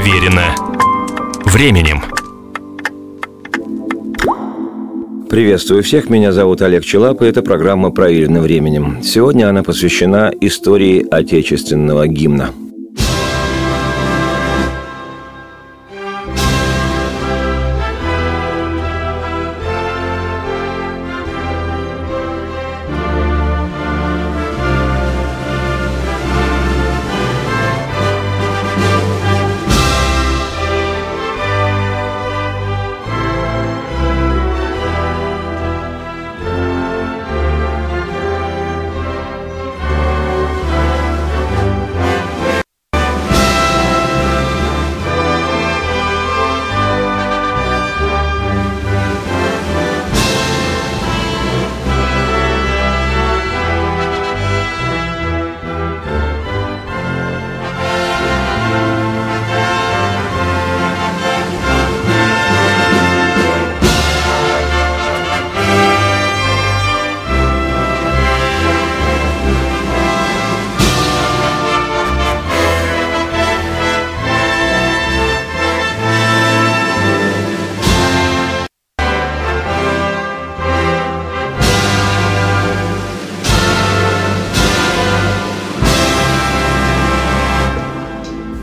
Проверено временем. Приветствую всех, меня зовут Олег Челап, и это программа «Проверено временем». Сегодня она посвящена истории отечественного гимна –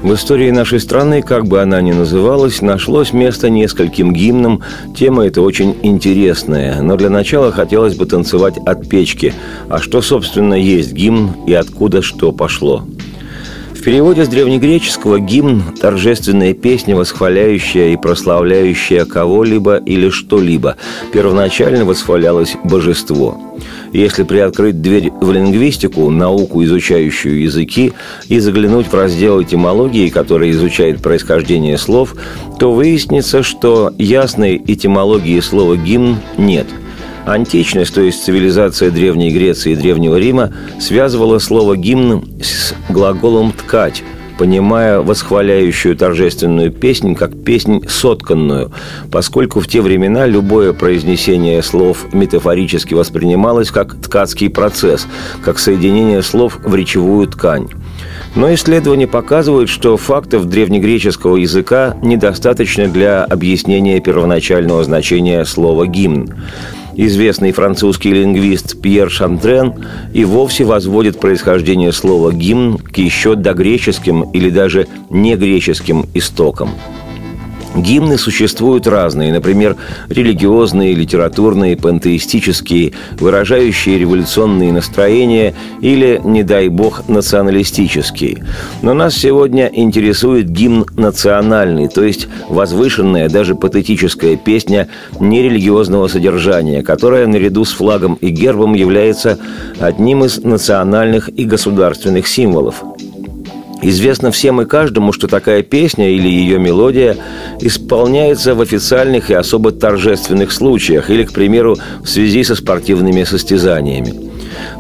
В истории нашей страны, как бы она ни называлась, нашлось место нескольким гимнам. Тема эта очень интересная. Но для начала хотелось бы танцевать от печки. А что, собственно, есть гимн и откуда что пошло? Переводе с древнегреческого гимн – торжественная песня, восхваляющая и прославляющая кого-либо или что-либо. Первоначально восхвалялось божество. Если приоткрыть дверь в лингвистику, науку, изучающую языки, и заглянуть в раздел этимологии, который изучает происхождение слов, то выяснится, что ясной этимологии слова «гимн» нет – Античность, то есть цивилизация Древней Греции и Древнего Рима, связывала слово «гимн» с глаголом «ткать», понимая восхваляющую торжественную песнь как песнь сотканную, поскольку в те времена любое произнесение слов метафорически воспринималось как ткацкий процесс, как соединение слов в речевую ткань. Но исследования показывают, что фактов древнегреческого языка недостаточно для объяснения первоначального значения слова «гимн». Известный французский лингвист Пьер Шантрен и вовсе возводит происхождение слова «гимн» к еще догреческим или даже негреческим истокам – Гимны существуют разные, например, религиозные, литературные, пантеистические, выражающие революционные настроения или, не дай бог, националистические. Но нас сегодня интересует гимн национальный, то есть возвышенная, даже патетическая песня нерелигиозного содержания, которая наряду с флагом и гербом является одним из национальных и государственных символов. Известно всем и каждому, что такая песня или ее мелодия исполняется в официальных и особо торжественных случаях или, к примеру, в связи со спортивными состязаниями.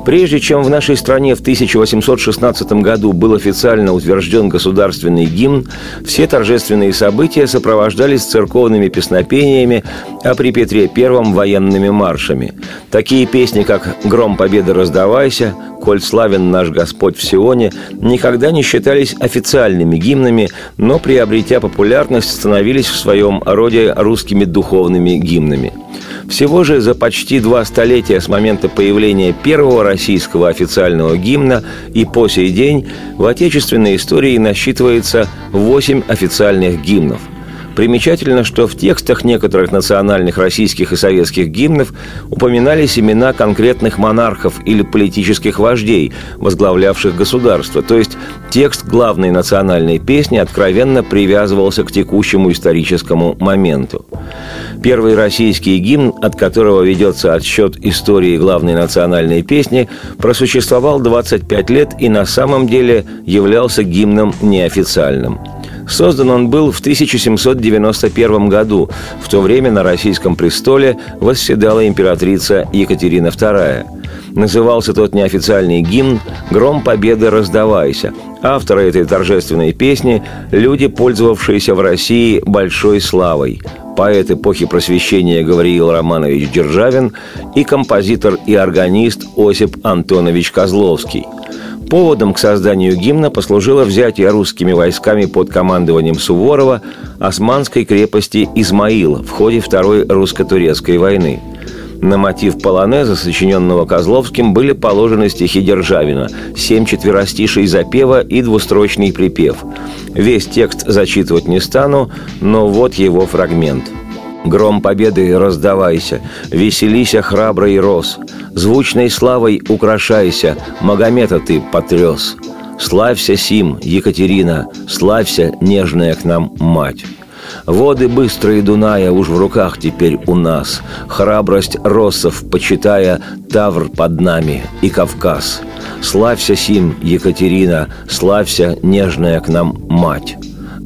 Прежде чем в нашей стране в 1816 году был официально утвержден государственный гимн, все торжественные события сопровождались церковными песнопениями, а при Петре I – военными маршами. Такие песни, как «Гром победы раздавайся», «Коль славен наш Господь в Сионе» никогда не считались официальными гимнами, но, приобретя популярность, становились в своем роде русскими духовными гимнами – всего же за почти два столетия с момента появления первого российского официального гимна и по сей день в отечественной истории насчитывается восемь официальных гимнов – Примечательно, что в текстах некоторых национальных российских и советских гимнов упоминались имена конкретных монархов или политических вождей, возглавлявших государство. То есть текст главной национальной песни откровенно привязывался к текущему историческому моменту. Первый российский гимн, от которого ведется отсчет истории главной национальной песни, просуществовал 25 лет и на самом деле являлся гимном неофициальным – Создан он был в 1791 году. В то время на российском престоле восседала императрица Екатерина II. Назывался тот неофициальный гимн «Гром победы раздавайся». Авторы этой торжественной песни – люди, пользовавшиеся в России большой славой поэт эпохи просвещения Гавриил Романович Державин и композитор и органист Осип Антонович Козловский – Поводом к созданию гимна послужило взятие русскими войсками под командованием Суворова османской крепости Измаил в ходе Второй русско-турецкой войны. На мотив полонеза, сочиненного Козловским, были положены стихи Державина, семь четверостишей запева и двустрочный припев. Весь текст зачитывать не стану, но вот его фрагмент – Гром победы раздавайся, веселися храбрый рос, Звучной славой украшайся, Магомета ты потряс. Славься сим, Екатерина, славься, нежная к нам мать. Воды быстрые Дуная уж в руках теперь у нас. Храбрость россов, почитая, Тавр под нами и Кавказ. Славься сим, Екатерина, славься, нежная к нам мать.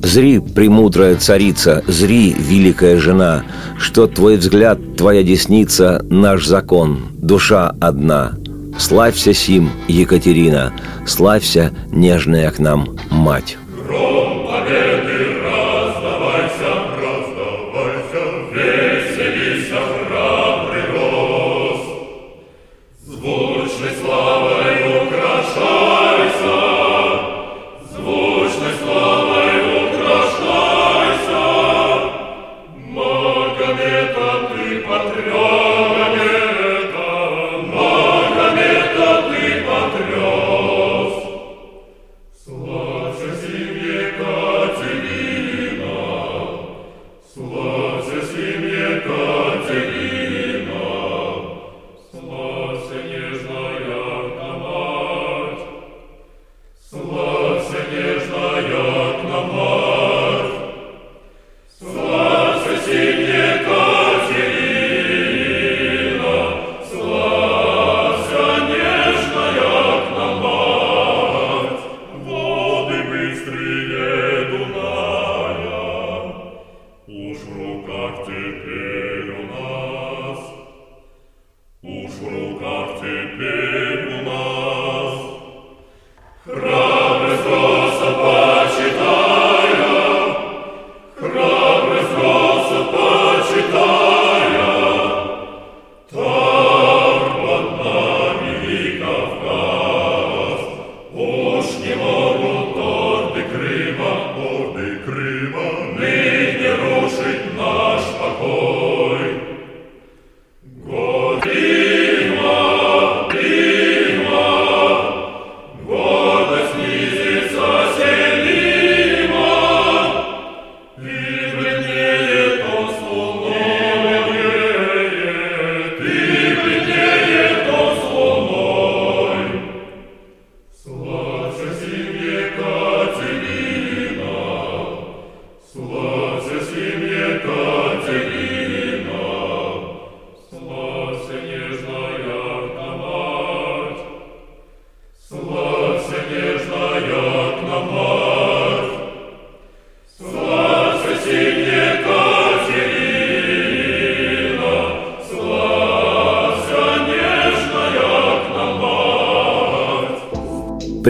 Зри, премудрая царица, зри, великая жена, Что твой взгляд, твоя десница, наш закон, душа одна. Славься сим, Екатерина, славься, нежная к нам мать.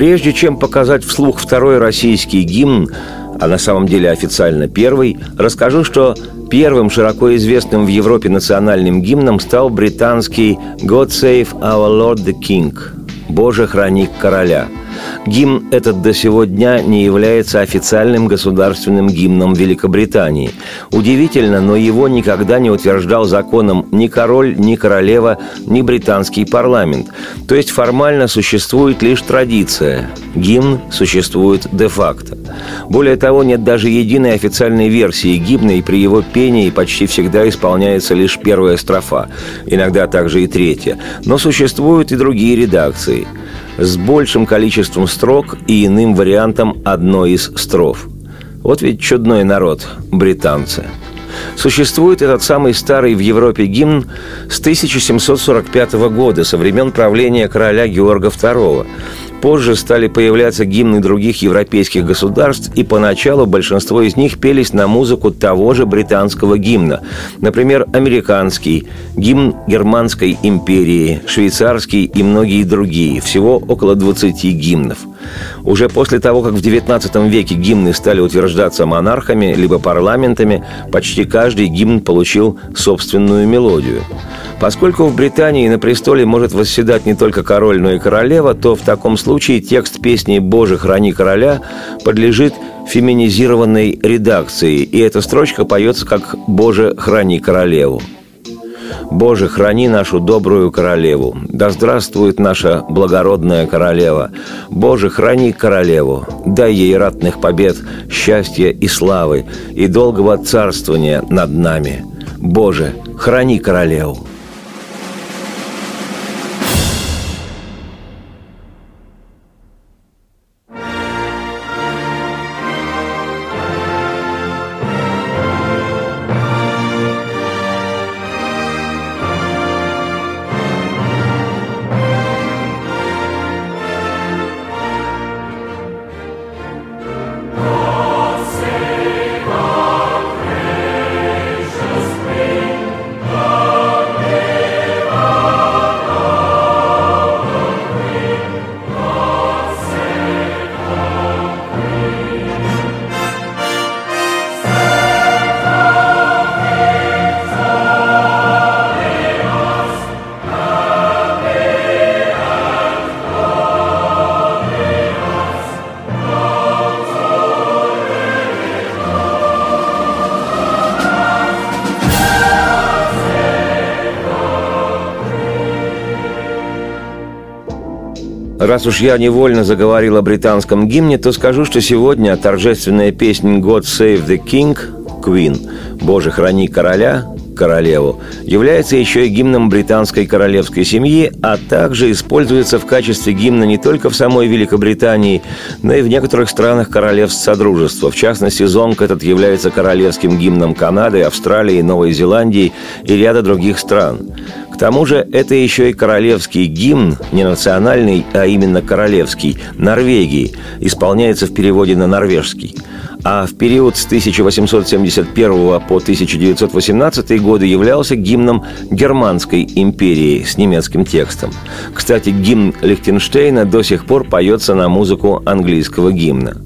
Прежде чем показать вслух второй российский гимн, а на самом деле официально первый, расскажу, что первым широко известным в Европе национальным гимном стал британский «God Save Our Lord the King» – «Боже, храни короля», Гимн этот до сего дня не является официальным государственным гимном Великобритании. Удивительно, но его никогда не утверждал законом ни король, ни королева, ни британский парламент. То есть формально существует лишь традиция. Гимн существует де-факто. Более того, нет даже единой официальной версии гимна, и при его пении почти всегда исполняется лишь первая строфа, иногда также и третья. Но существуют и другие редакции – с большим количеством строк и иным вариантом одной из строф. Вот ведь чудной народ, британцы. Существует этот самый старый в Европе гимн с 1745 года, со времен правления короля Георга II. Позже стали появляться гимны других европейских государств, и поначалу большинство из них пелись на музыку того же британского гимна. Например, американский, гимн Германской империи, швейцарский и многие другие. Всего около 20 гимнов. Уже после того, как в XIX веке гимны стали утверждаться монархами либо парламентами, почти каждый гимн получил собственную мелодию. Поскольку в Британии на престоле может восседать не только король, но и королева, то в таком случае случае текст песни «Боже, храни короля» подлежит феминизированной редакции, и эта строчка поется как «Боже, храни королеву». Боже, храни нашу добрую королеву. Да здравствует наша благородная королева. Боже, храни королеву. Дай ей ратных побед, счастья и славы, и долгого царствования над нами. Боже, храни королеву. Раз уж я невольно заговорил о британском гимне, то скажу, что сегодня торжественная песня «God Save the King» Queen «Боже, храни короля» королеву, является еще и гимном британской королевской семьи, а также используется в качестве гимна не только в самой Великобритании, но и в некоторых странах королевств Содружества. В частности, зонг этот является королевским гимном Канады, Австралии, Новой Зеландии и ряда других стран тому же это еще и королевский гимн, не национальный, а именно королевский, Норвегии, исполняется в переводе на норвежский. А в период с 1871 по 1918 годы являлся гимном Германской империи с немецким текстом. Кстати, гимн Лихтенштейна до сих пор поется на музыку английского гимна.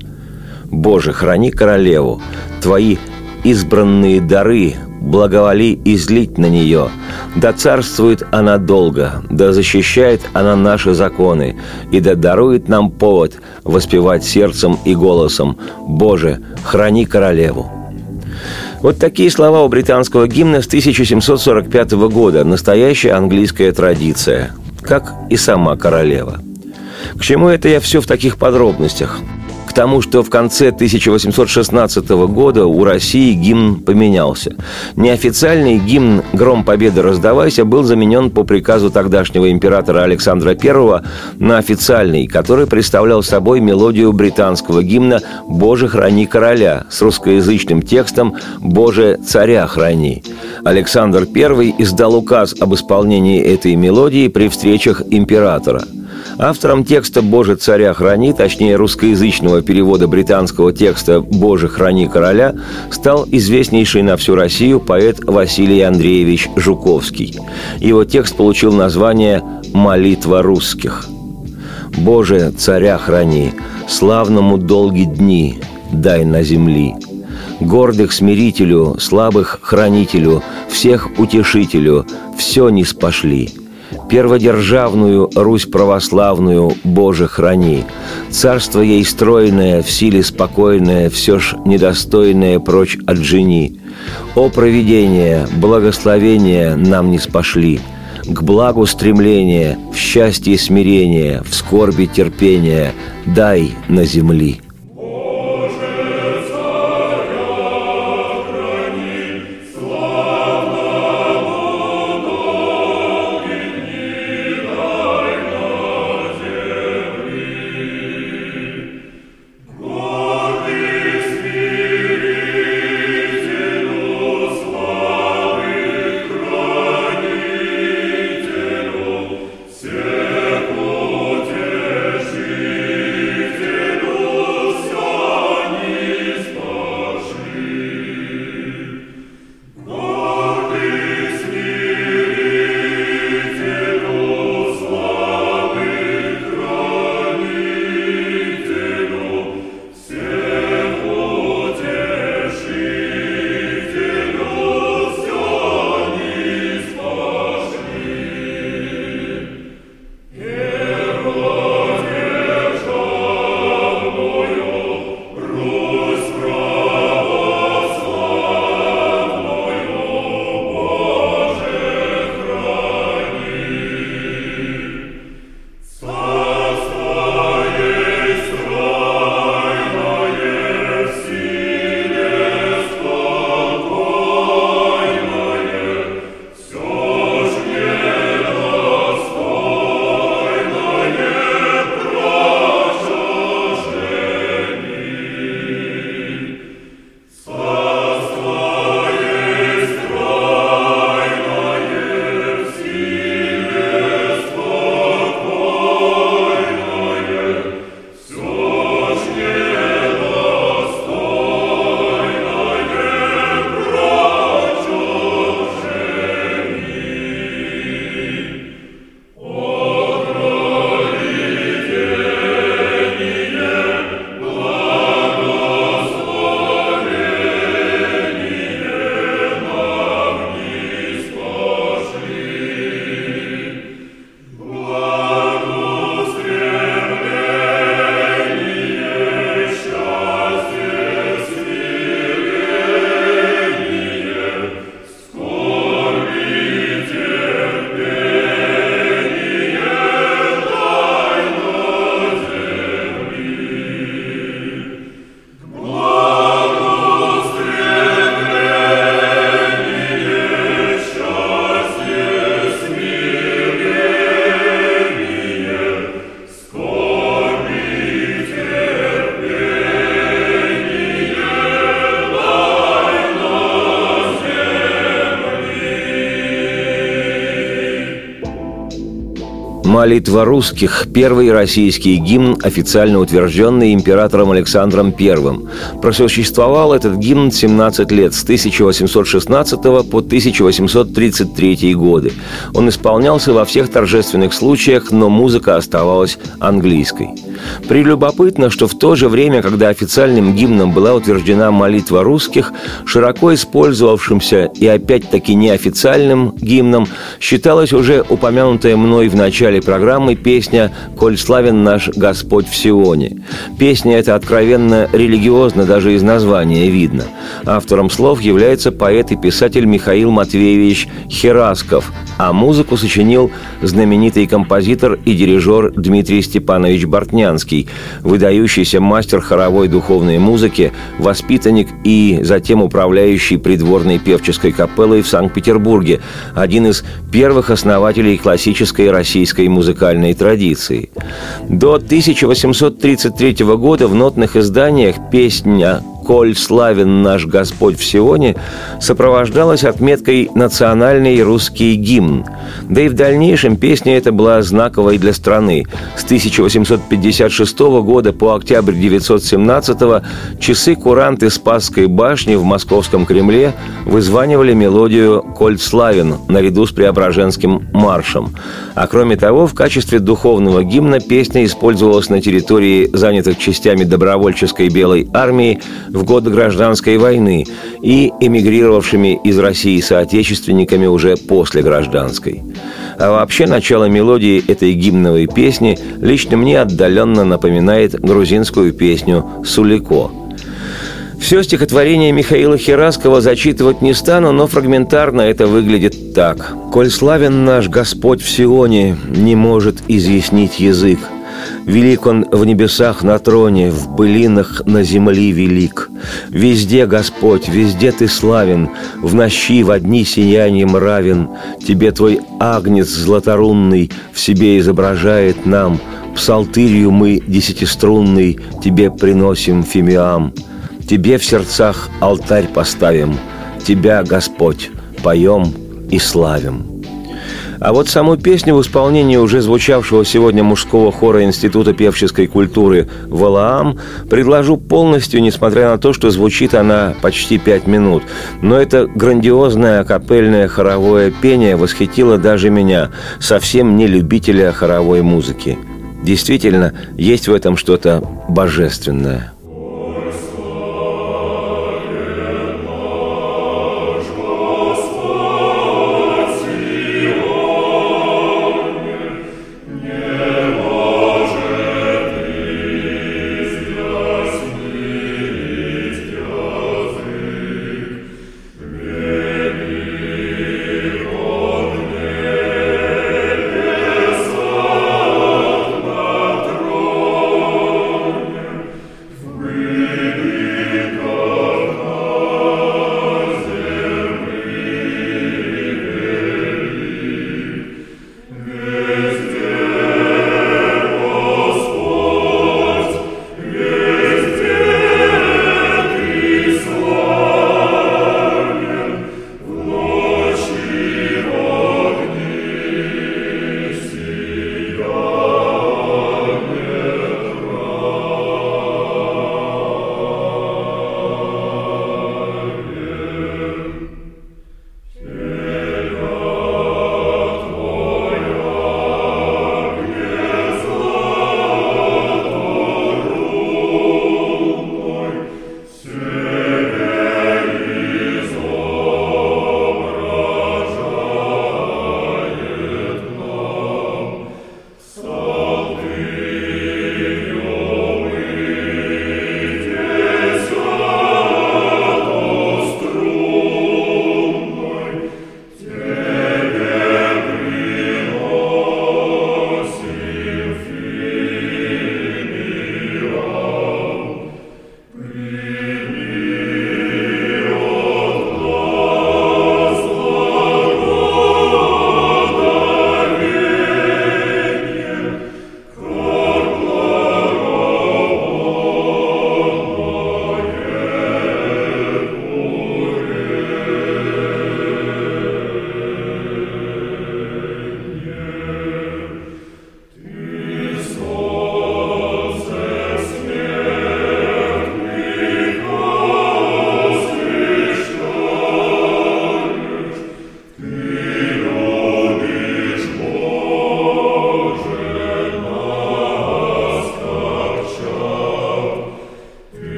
«Боже, храни королеву, твои избранные дары благоволи излить на нее. Да царствует она долго, да защищает она наши законы, и да дарует нам повод воспевать сердцем и голосом «Боже, храни королеву». Вот такие слова у британского гимна с 1745 года. Настоящая английская традиция. Как и сама королева. К чему это я все в таких подробностях? Тому, что в конце 1816 года у России гимн поменялся. Неофициальный гимн «Гром Победы раздавайся» был заменен по приказу тогдашнего императора Александра I на официальный, который представлял собой мелодию британского гимна «Боже, храни короля» с русскоязычным текстом «Боже, царя храни». Александр I издал указ об исполнении этой мелодии при встречах императора – Автором текста «Боже, царя храни», точнее русскоязычного перевода британского текста «Боже, храни короля», стал известнейший на всю Россию поэт Василий Андреевич Жуковский. Его текст получил название «Молитва русских». «Боже, царя храни, славному долги дни, дай на земли. Гордых смирителю, слабых хранителю, всех утешителю, все не спошли» перводержавную Русь православную, Боже, храни. Царство ей стройное, в силе спокойное, все ж недостойное прочь от жени. О провидение, благословение нам не спошли, к благу стремление, в счастье смирение, в скорби терпение, дай на земли. Молитва русских – первый российский гимн, официально утвержденный императором Александром I. Просуществовал этот гимн 17 лет, с 1816 по 1833 годы. Он исполнялся во всех торжественных случаях, но музыка оставалась английской. Прелюбопытно, что в то же время, когда официальным гимном была утверждена молитва русских, широко использовавшимся и опять-таки неофициальным гимном считалась уже упомянутая мной в начале программы песня «Коль славен наш Господь в Сионе». Песня эта откровенно религиозна, даже из названия видно. Автором слов является поэт и писатель Михаил Матвеевич Херасков, а музыку сочинил знаменитый композитор и дирижер Дмитрий Степанович Бортнянский, выдающийся мастер хоровой духовной музыки, воспитанник и затем управляющий придворной певческой капеллой в Санкт-Петербурге, один из первых основателей классической российской музыкальной традиции. До 1833 года в нотных изданиях песня «Коль славен наш Господь в Сионе» сопровождалась отметкой «Национальный русский гимн». Да и в дальнейшем песня эта была знаковой для страны. С 1856 года по октябрь 1917 часы куранты Спасской башни в Московском Кремле вызванивали мелодию «Коль славен» наряду с Преображенским маршем. А кроме того, в качестве духовного гимна песня использовалась на территории, занятых частями добровольческой белой армии, в годы гражданской войны и эмигрировавшими из России соотечественниками уже после гражданской. А вообще начало мелодии этой гимновой песни лично мне отдаленно напоминает грузинскую песню «Сулико». Все стихотворение Михаила Хераскова зачитывать не стану, но фрагментарно это выглядит так. «Коль славен наш Господь в Сионе, не может изъяснить язык, Велик он в небесах на троне, в былинах на земли велик. Везде Господь, везде Ты славен, в нощи в одни сиянием равен. Тебе Твой агнец златорунный в себе изображает нам. Псалтырью мы десятиструнный Тебе приносим фимиам. Тебе в сердцах алтарь поставим, Тебя, Господь, поем и славим. А вот саму песню в исполнении уже звучавшего сегодня мужского хора Института певческой культуры «Валаам» предложу полностью, несмотря на то, что звучит она почти пять минут. Но это грандиозное капельное хоровое пение восхитило даже меня, совсем не любителя хоровой музыки. Действительно, есть в этом что-то божественное.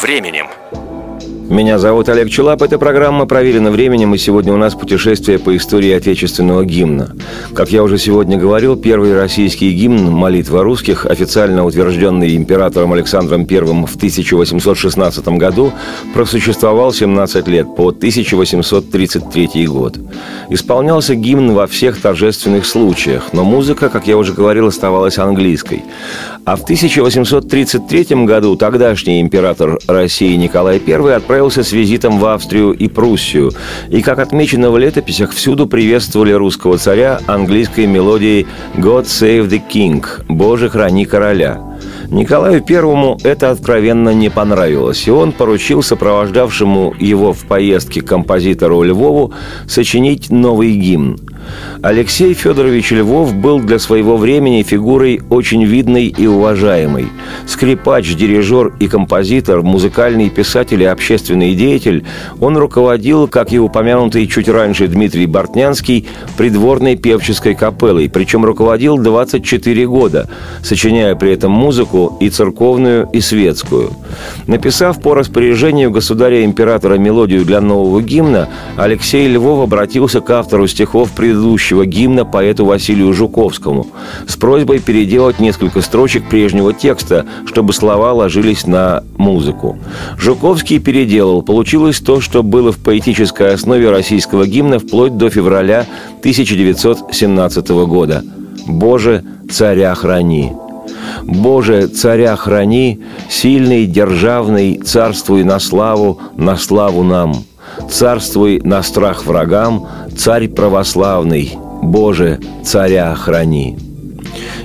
Временем. Меня зовут Олег Челап. Эта программа проверена временем, и сегодня у нас путешествие по истории отечественного гимна. Как я уже сегодня говорил, первый российский гимн «Молитва русских», официально утвержденный императором Александром I в 1816 году, просуществовал 17 лет, по 1833 год. Исполнялся гимн во всех торжественных случаях, но музыка, как я уже говорил, оставалась английской. А в 1833 году тогдашний император России Николай I отправил отправился с визитом в Австрию и Пруссию, и, как отмечено в летописях, всюду приветствовали русского царя английской мелодией «God save the king» – «Боже, храни короля». Николаю Первому это откровенно не понравилось, и он поручил сопровождавшему его в поездке композитору Львову сочинить новый гимн – Алексей Федорович Львов был для своего времени фигурой очень видной и уважаемой. Скрипач, дирижер и композитор, музыкальный писатель и общественный деятель, он руководил, как и упомянутый чуть раньше Дмитрий Бортнянский, придворной певческой капеллой, причем руководил 24 года, сочиняя при этом музыку и церковную, и светскую. Написав по распоряжению государя-императора мелодию для нового гимна, Алексей Львов обратился к автору стихов предыдущего предыдущего гимна поэту Василию Жуковскому с просьбой переделать несколько строчек прежнего текста, чтобы слова ложились на музыку. Жуковский переделал. Получилось то, что было в поэтической основе российского гимна вплоть до февраля 1917 года. «Боже, царя храни!» Боже, царя храни, сильный, державный, царствуй на славу, на славу нам. Царствуй на страх врагам, царь православный, Боже, царя храни.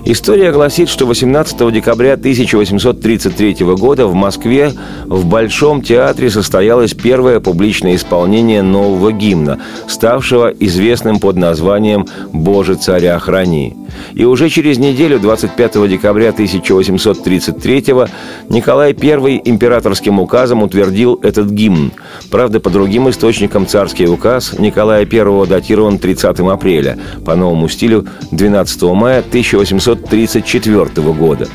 История гласит, что 18 декабря 1833 года в Москве в Большом театре состоялось первое публичное исполнение нового гимна, ставшего известным под названием «Боже, царя храни». И уже через неделю, 25 декабря 1833 Николай I императорским указом утвердил этот гимн. Правда, по другим источникам царский указ Николая I датирован 30 апреля, по новому стилю 12 мая 1834 года.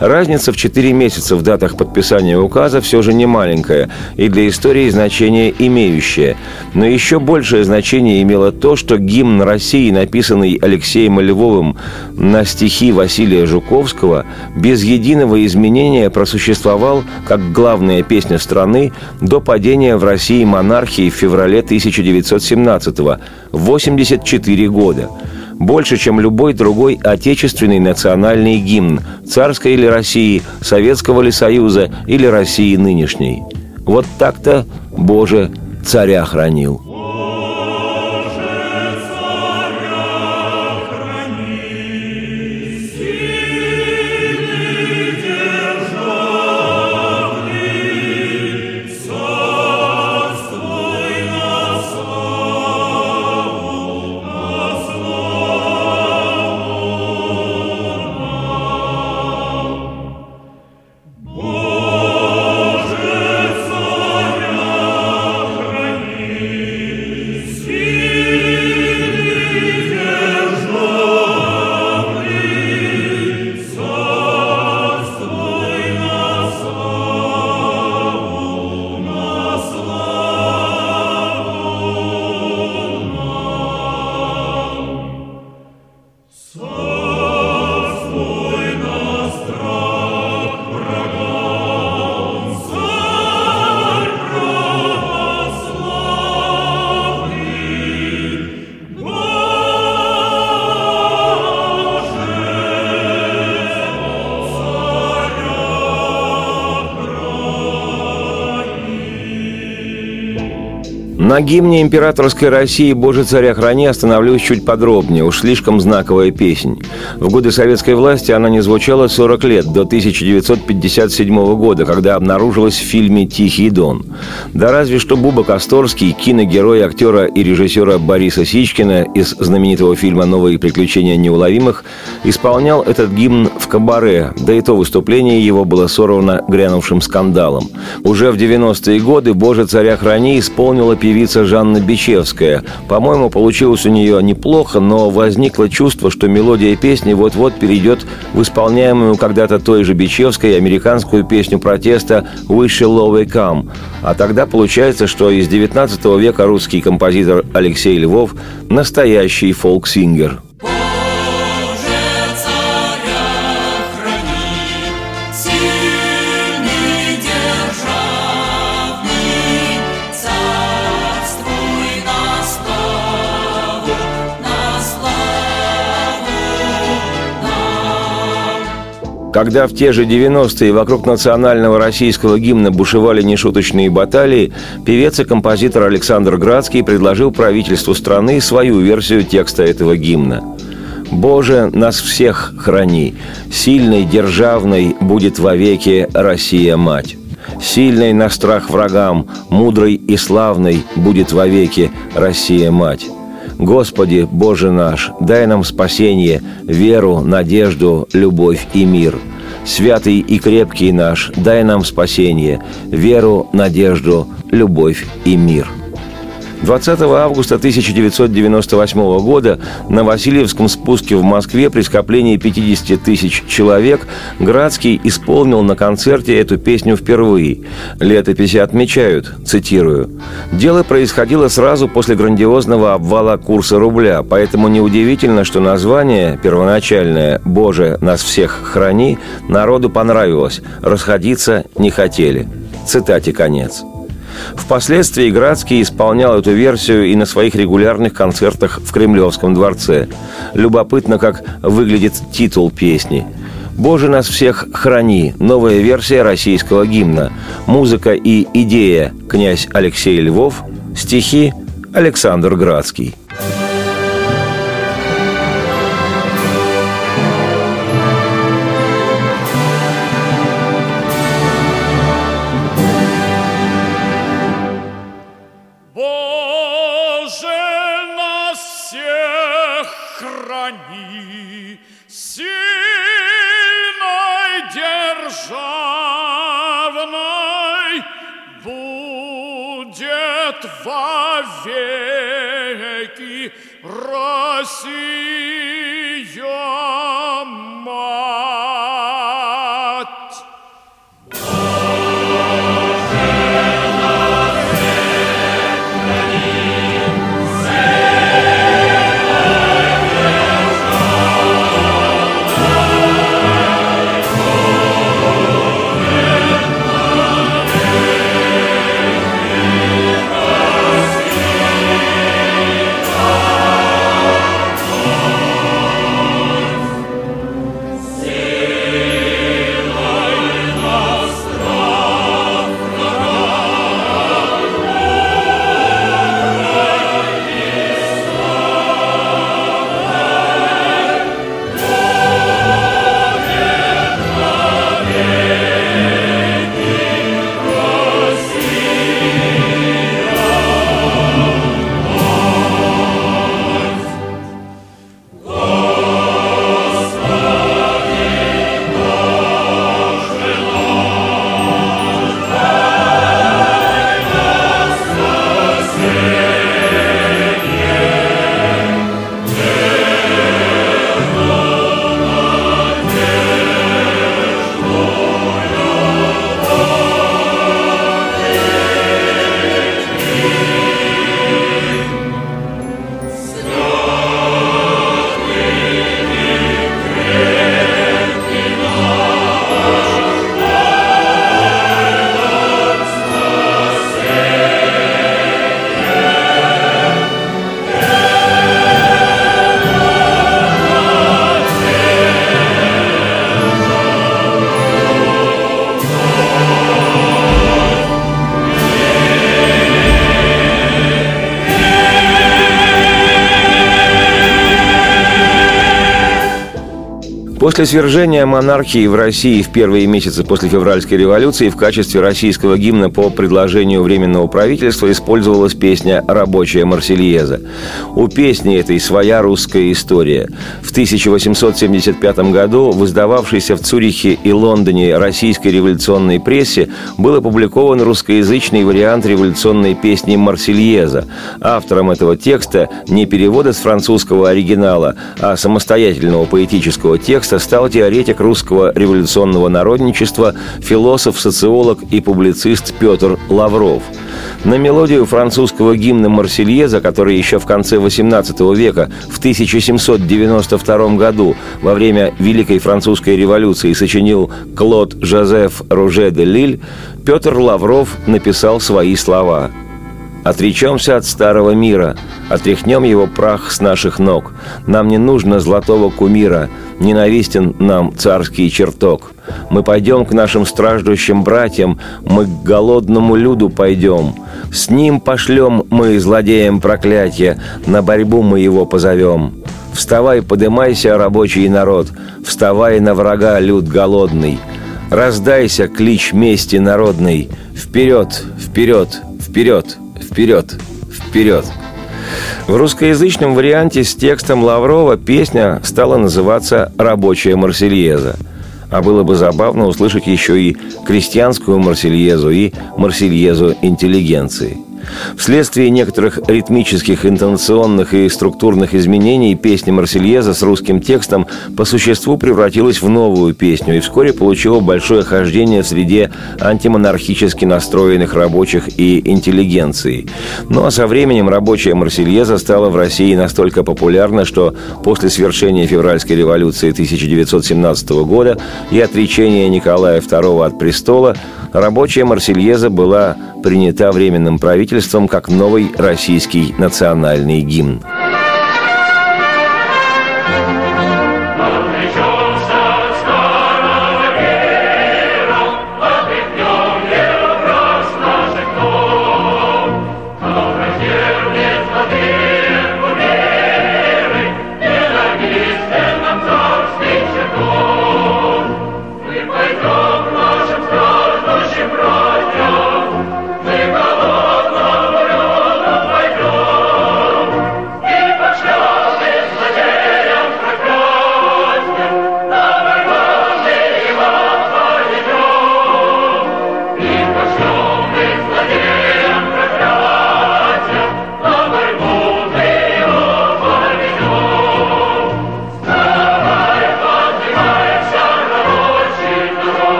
Разница в 4 месяца в датах подписания указа все же не маленькая и для истории значение имеющее. Но еще большее значение имело то, что гимн России, написанный Алексеем Львовым на стихи Василия Жуковского без единого изменения просуществовал как главная песня страны до падения в России монархии в феврале 1917-го, 84 года больше, чем любой другой отечественный национальный гимн царской или России, Советского ли Союза или России нынешней. Вот так-то, Боже, царя хранил. На гимне императорской России «Боже, царя храни» остановлюсь чуть подробнее, уж слишком знаковая песнь. В годы советской власти она не звучала 40 лет, до 1957 года, когда обнаружилась в фильме «Тихий дон». Да разве что Буба Косторский, киногерой актера и режиссера Бориса Сичкина из знаменитого фильма «Новые приключения неуловимых», исполнял этот гимн в кабаре, да и то выступление его было сорвано грянувшим скандалом. Уже в 90-е годы «Боже, царя храни» исполнила певица певица Жанна Бичевская. По-моему, получилось у нее неплохо, но возникло чувство, что мелодия песни вот-вот перейдет в исполняемую когда-то той же Бичевской американскую песню протеста «We shall overcome». А тогда получается, что из 19 века русский композитор Алексей Львов – настоящий фолк-сингер – Когда в те же 90-е вокруг национального российского гимна бушевали нешуточные баталии, певец и композитор Александр Градский предложил правительству страны свою версию текста этого гимна. «Боже, нас всех храни! Сильной, державной будет вовеки Россия-мать!» Сильной на страх врагам, мудрой и славной будет вовеки Россия-мать. Господи, Боже наш, дай нам спасение, веру, надежду, любовь и мир. Святый и крепкий наш, дай нам спасение, веру, надежду, любовь и мир. 20 августа 1998 года на Васильевском спуске в Москве при скоплении 50 тысяч человек Градский исполнил на концерте эту песню впервые. Летописи отмечают, цитирую, «Дело происходило сразу после грандиозного обвала курса рубля, поэтому неудивительно, что название первоначальное «Боже, нас всех храни» народу понравилось, расходиться не хотели». Цитате конец. Впоследствии Градский исполнял эту версию и на своих регулярных концертах в Кремлевском дворце. Любопытно, как выглядит титул песни. «Боже нас всех храни» – новая версия российского гимна. Музыка и идея – князь Алексей Львов, стихи – Александр Градский. Вовеки Россия После свержения монархии в России в первые месяцы после февральской революции в качестве российского гимна по предложению Временного правительства использовалась песня «Рабочая Марсельеза». У песни этой своя русская история. В 1875 году в издававшейся в Цюрихе и Лондоне российской революционной прессе был опубликован русскоязычный вариант революционной песни «Марсельеза». Автором этого текста не перевода с французского оригинала, а самостоятельного поэтического текста стал теоретик русского революционного народничества, философ, социолог и публицист Петр Лавров. На мелодию французского гимна «Марсельеза», который еще в конце XVIII века, в 1792 году, во время Великой Французской революции сочинил Клод Жозеф Руже де Лиль, Петр Лавров написал свои слова – Отречемся от старого мира, отряхнем его прах с наших ног. Нам не нужно золотого кумира, ненавистен нам царский чертог. Мы пойдем к нашим страждущим братьям, мы к голодному люду пойдем. С ним пошлем мы злодеям проклятия, на борьбу мы его позовем. Вставай, подымайся, рабочий народ, вставай на врага, люд голодный. Раздайся, клич мести народный, вперед, вперед, вперед, вперед, вперед. В русскоязычном варианте с текстом Лаврова песня стала называться «Рабочая Марсельеза». А было бы забавно услышать еще и крестьянскую Марсельезу и Марсельезу интеллигенции – Вследствие некоторых ритмических, интонационных и структурных изменений песня «Марсельеза» с русским текстом по существу превратилась в новую песню и вскоре получила большое хождение в среде антимонархически настроенных рабочих и интеллигенции. Ну а со временем рабочая «Марсельеза» стала в России настолько популярна, что после свершения февральской революции 1917 года и отречения Николая II от престола рабочая «Марсельеза» была принята Временным правительством как новый российский национальный гимн.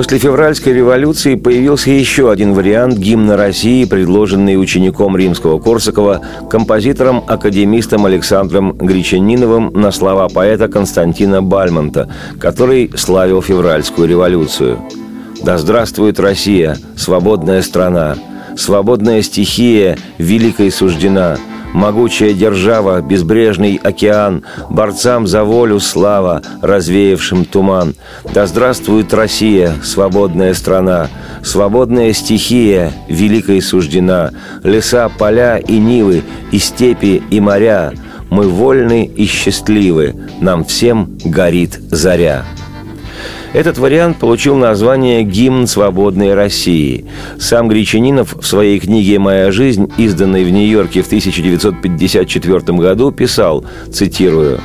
После февральской революции появился еще один вариант гимна России, предложенный учеником римского Корсакова, композитором-академистом Александром Гречаниновым на слова поэта Константина Бальмонта, который славил февральскую революцию. «Да здравствует Россия, свободная страна! Свободная стихия великой суждена!» Могучая держава, безбрежный океан, Борцам за волю слава, развеявшим туман. Да здравствует Россия, свободная страна, Свободная стихия, великой суждена, Леса, поля и нивы, и степи, и моря. Мы вольны и счастливы, нам всем горит заря. Этот вариант получил название «Гимн свободной России». Сам Гречанинов в своей книге «Моя жизнь», изданной в Нью-Йорке в 1954 году, писал, цитирую,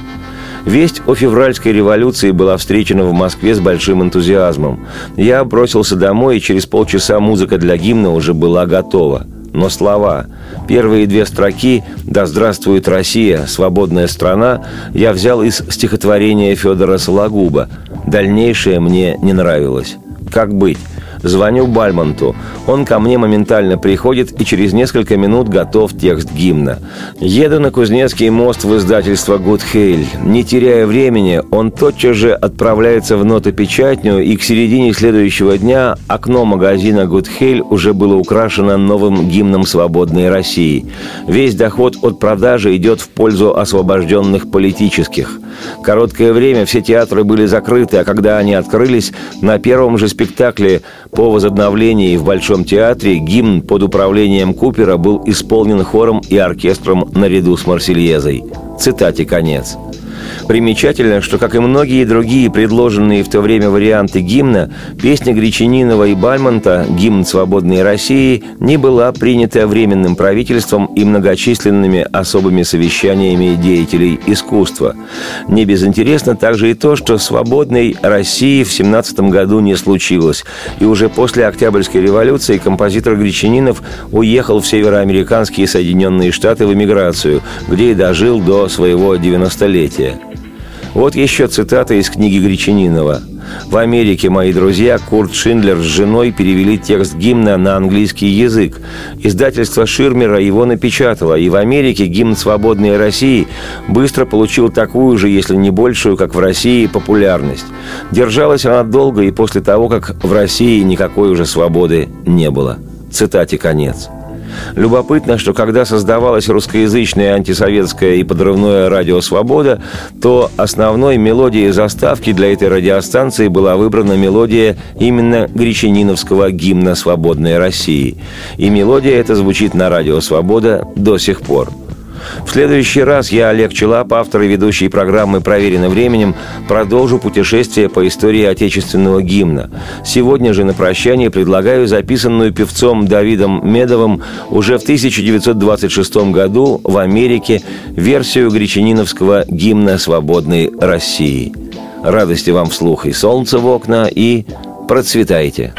Весть о февральской революции была встречена в Москве с большим энтузиазмом. Я бросился домой, и через полчаса музыка для гимна уже была готова. Но слова, первые две строки «Да здравствует Россия, свободная страна» я взял из стихотворения Федора Сологуба. Дальнейшее мне не нравилось. Как быть? Звоню Бальмонту. Он ко мне моментально приходит и через несколько минут готов текст гимна. Еду на Кузнецкий мост в издательство «Гудхейль». Не теряя времени, он тотчас же отправляется в нотопечатню, и к середине следующего дня окно магазина «Гудхейль» уже было украшено новым гимном свободной России. Весь доход от продажи идет в пользу освобожденных политических. Короткое время все театры были закрыты, а когда они открылись, на первом же спектакле по возобновлении в Большом театре гимн под управлением Купера был исполнен хором и оркестром наряду с Марсельезой. Цитате конец. Примечательно, что, как и многие другие предложенные в то время варианты гимна, песня Гречанинова и Бальмонта «Гимн свободной России» не была принята Временным правительством и многочисленными особыми совещаниями деятелей искусства. Не безинтересно также и то, что свободной России в 17 году не случилось, и уже после Октябрьской революции композитор Гречанинов уехал в североамериканские Соединенные Штаты в эмиграцию, где и дожил до своего 90-летия. Вот еще цитата из книги Гречанинова. В Америке мои друзья Курт Шиндлер с женой перевели текст гимна на английский язык. Издательство Ширмера его напечатало, и в Америке гимн «Свободной России» быстро получил такую же, если не большую, как в России, популярность. Держалась она долго и после того, как в России никакой уже свободы не было. Цитате конец. Любопытно, что когда создавалась русскоязычная антисоветская и подрывное радио «Свобода», то основной мелодией заставки для этой радиостанции была выбрана мелодия именно гречаниновского гимна «Свободной России». И мелодия эта звучит на радио «Свобода» до сих пор – в следующий раз я, Олег Челап, автор и ведущий программы «Проверено временем», продолжу путешествие по истории отечественного гимна. Сегодня же на прощание предлагаю записанную певцом Давидом Медовым уже в 1926 году в Америке версию гречаниновского гимна свободной России. Радости вам вслух и солнца в окна, и процветайте!